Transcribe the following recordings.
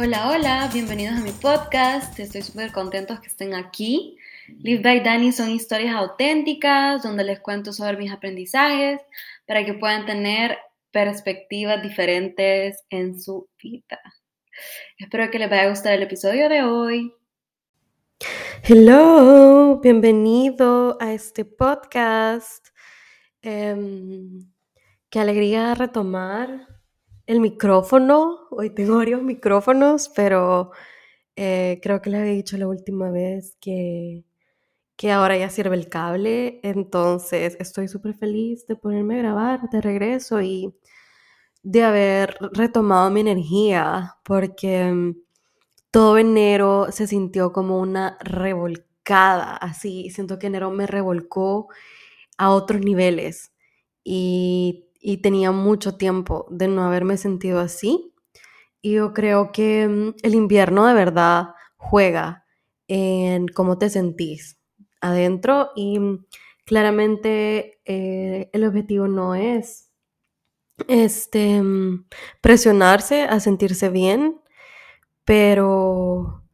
Hola, hola, bienvenidos a mi podcast. Estoy súper contentos que estén aquí. Live by Dani son historias auténticas donde les cuento sobre mis aprendizajes para que puedan tener perspectivas diferentes en su vida. Espero que les vaya a gustar el episodio de hoy. Hello, bienvenido a este podcast. Em, qué alegría retomar el micrófono. Hoy tengo varios micrófonos, pero eh, creo que les había dicho la última vez que, que ahora ya sirve el cable. Entonces estoy súper feliz de ponerme a grabar de regreso y de haber retomado mi energía, porque mm, todo enero se sintió como una revolcada, así, siento que enero me revolcó a otros niveles y, tenía mucho tiempo de no haberme sentido así. Y yo creo que mm, el invierno de verdad juega en cómo te sentís adentro y mm, claramente eh, el objetivo no es este, presionarse a sentirse bien, pero,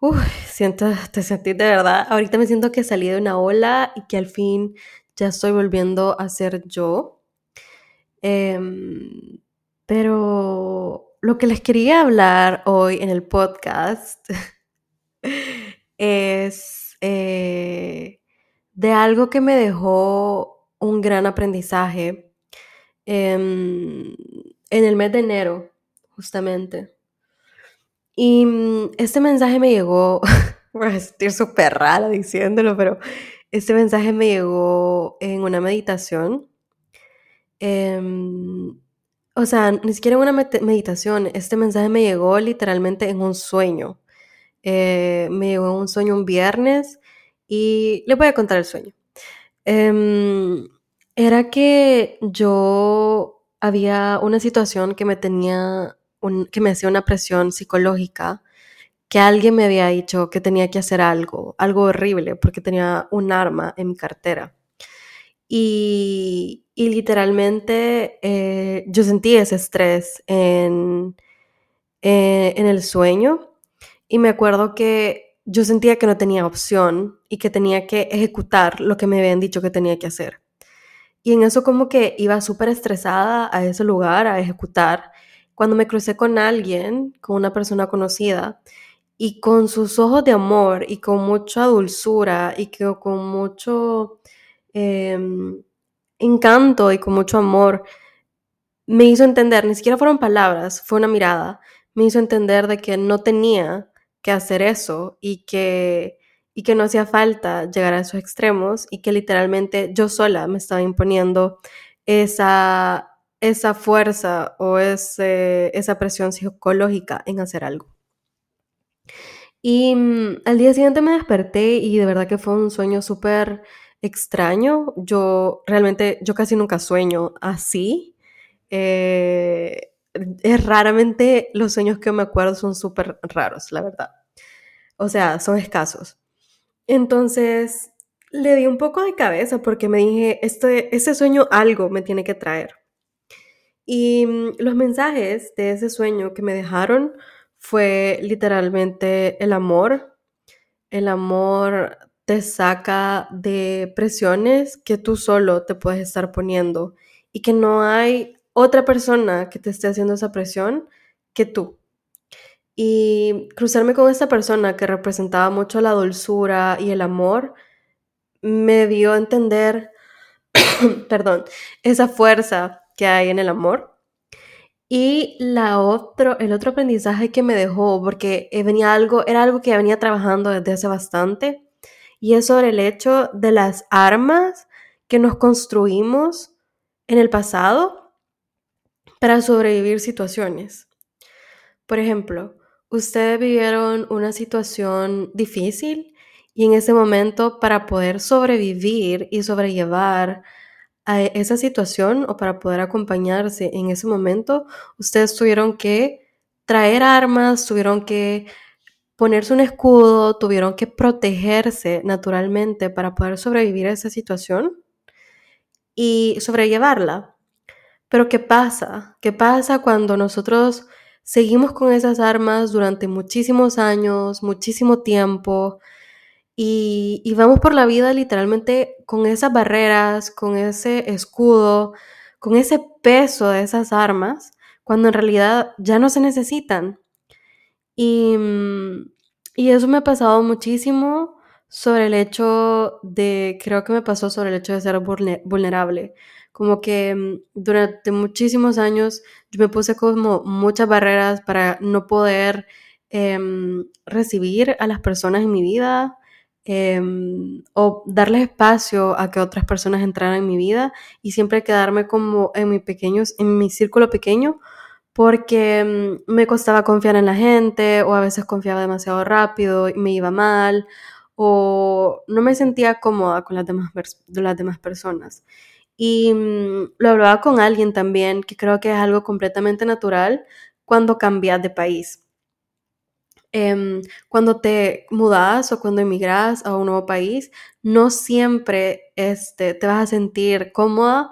te sentí de verdad. Ahorita me siento que salí de una ola y que al fin ya estoy volviendo a ser yo. Em, pero lo que les quería hablar hoy en el podcast es eh, de algo que me dejó un gran aprendizaje em, en el mes de enero, justamente. Y mm, este mensaje me llegó, voy a sentir súper rara diciéndolo, pero este mensaje me llegó en una meditación. Em, o sea, ni siquiera una meditación, este mensaje me llegó literalmente en un sueño. Eh, me llegó un sueño un viernes y les voy a contar el sueño. Em, era que yo había una situación que me tenía que me hacía una presión psicológica, que alguien me había dicho que tenía que hacer algo, algo horrible, porque tenía un arma en mi cartera. Y, literalmente eh, yo sentí ese estrés en, eh, en el sueño y me acuerdo que yo sentía que no tenía opción y que tenía que ejecutar lo que me habían dicho que tenía que hacer. Y en eso como que iba súper estresada a ese lugar a ejecutar cuando me crucé con alguien, con una persona conocida, y con sus ojos de amor y con mucha dulzura y que, con mucho em, encanto y con mucho amor, me hizo entender, ni siquiera fueron palabras, fue una mirada, me hizo entender de que no tenía que hacer eso y que, y que no hacía falta llegar a esos extremos y que literalmente yo sola me estaba imponiendo esa esa fuerza o ese, esa presión psicológica en hacer algo. Y mm, al día siguiente me desperté y de verdad que fue un sueño súper extraño. Yo realmente, yo casi nunca sueño así. Eh, es raramente los sueños que me acuerdo son súper raros, la verdad. O sea, son escasos. Entonces, le di un poco de cabeza porque me dije, este, ese sueño algo me tiene que traer. Y mm, los mensajes de ese sueño que me dejaron fue literalmente el amor. El amor saca de presiones que tú solo te puedes estar poniendo y que no hay otra persona que te esté haciendo esa presión que tú. Y cruzarme con esta persona que representaba mucho la dulzura y el amor me dio a entender, perdón, esa fuerza que hay en el amor. Y la otro, el otro aprendizaje que me dejó, porque eh, venía algo, era algo que venía trabajando desde hace bastante, y es sobre el hecho de las armas que nos construimos en el pasado para sobrevivir situaciones. Por ejemplo, ustedes vivieron una situación difícil y en ese momento para poder sobrevivir y sobrellevar a esa situación o para poder acompañarse en ese momento, ustedes tuvieron que traer armas, tuvieron que ponerse un escudo, tuvieron que protegerse naturalmente para poder sobrevivir a esa situación y sobrellevarla. Pero ¿qué pasa? ¿Qué pasa cuando nosotros seguimos con esas armas durante muchísimos años, muchísimo tiempo, y, y, vamos por la vida literalmente con esas barreras, con ese escudo, con ese peso de esas armas, cuando en realidad ya no se necesitan. Y, y eso me ha pasado muchísimo sobre el hecho de, creo que me pasó sobre el hecho de ser vulnerable. Como que mm, durante muchísimos años yo me puse como muchas barreras para no poder eh, recibir a las personas en mi vida eh, o darles espacio a que otras personas entraran en mi vida y siempre quedarme como en mi pequeños, en mi círculo pequeño porque mm, me costaba confiar en la gente o a veces confiaba demasiado rápido y me iba mal o no me sentía cómoda con las demás, las demás personas. Y mm, lo hablaba con alguien también, que creo que es algo completamente natural cuando cambias de país. Em, cuando te mudas o cuando emigras a un nuevo país, no siempre este, te vas a sentir cómoda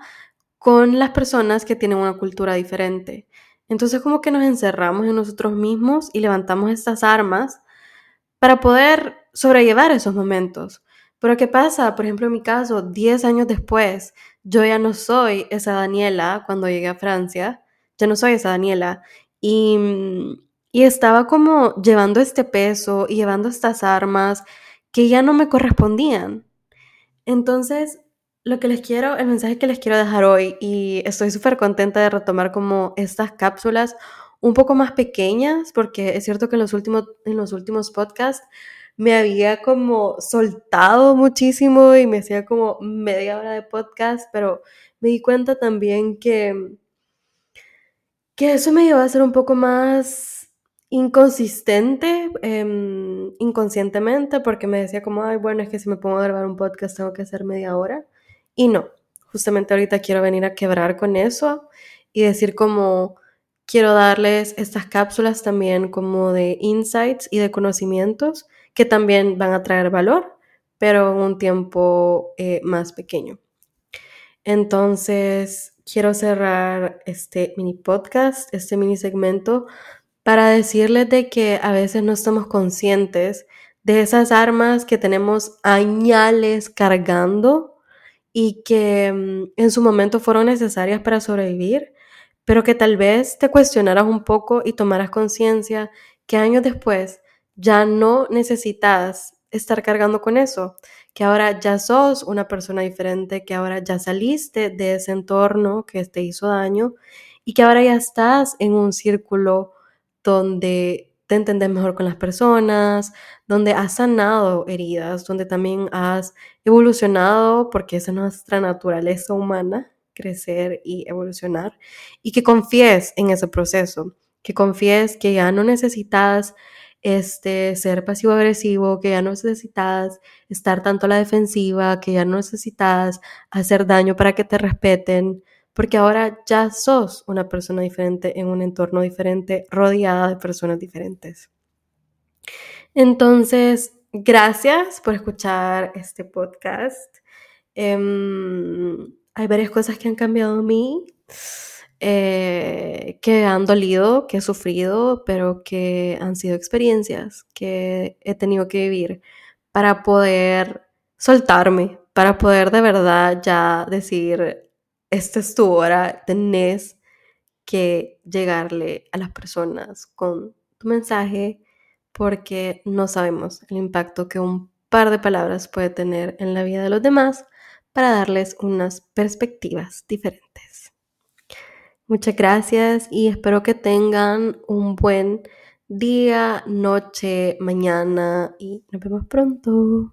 con las personas que tienen una cultura diferente. Entonces como que nos encerramos en nosotros mismos y levantamos estas armas para poder sobrellevar esos momentos. Pero ¿qué pasa? Por ejemplo, en mi caso, 10 años después, yo ya no soy esa Daniela cuando llegué a Francia, ya no soy esa Daniela. Y, y estaba como llevando este peso y llevando estas armas que ya no me correspondían. Entonces, lo que les quiero, el mensaje que les quiero dejar hoy, y estoy súper contenta de retomar como estas cápsulas un poco más pequeñas, porque es cierto que en los últimos, en los últimos podcasts me había como soltado muchísimo y me hacía como media hora de podcast, pero me di cuenta también que, que eso me llevó a ser un poco más inconsistente em, inconscientemente porque me decía como, ay, bueno, es que si me pongo a grabar un podcast tengo que hacer media hora. Y no, justamente ahorita quiero venir a quebrar con eso y decir como, quiero darles estas cápsulas también como de insights y de conocimientos que también van a traer valor, pero en un tiempo eh, más pequeño. Entonces, quiero cerrar este mini podcast, este mini segmento, para decirles de que a veces no estamos conscientes de esas armas que tenemos añales cargando y que mm, en su momento fueron necesarias para sobrevivir, pero que tal vez te cuestionaras un poco y tomaras conciencia que años después ya no necesitas estar cargando con eso, que ahora ya sos una persona diferente, que ahora ya saliste de ese entorno que te hizo daño y que ahora ya estás en un círculo donde te entendés mejor con las personas, donde has sanado heridas, donde también has evolucionado, porque esa es nuestra naturaleza humana, crecer y evolucionar, y que confíes en ese proceso, que confíes que ya no necesitas este, ser pasivo-agresivo, que ya no necesitas estar tanto a la defensiva, que ya no necesitas hacer daño para que te respeten, porque ahora ya sos una persona diferente en un entorno diferente, rodeada de personas diferentes. Entonces, gracias por escuchar este podcast. Em, hay varias cosas que han cambiado en mí. Eh, que han dolido, que he sufrido, pero que han sido experiencias que he tenido que vivir para poder soltarme, para poder de verdad ya decir, esta es tu hora, tenés que llegarle a las personas con tu mensaje porque no sabemos el impacto que un par de palabras puede tener en la vida de los demás para darles unas perspectivas diferentes. Muchas gracias y espero que tengan un buen día, noche, mañana y nos vemos pronto.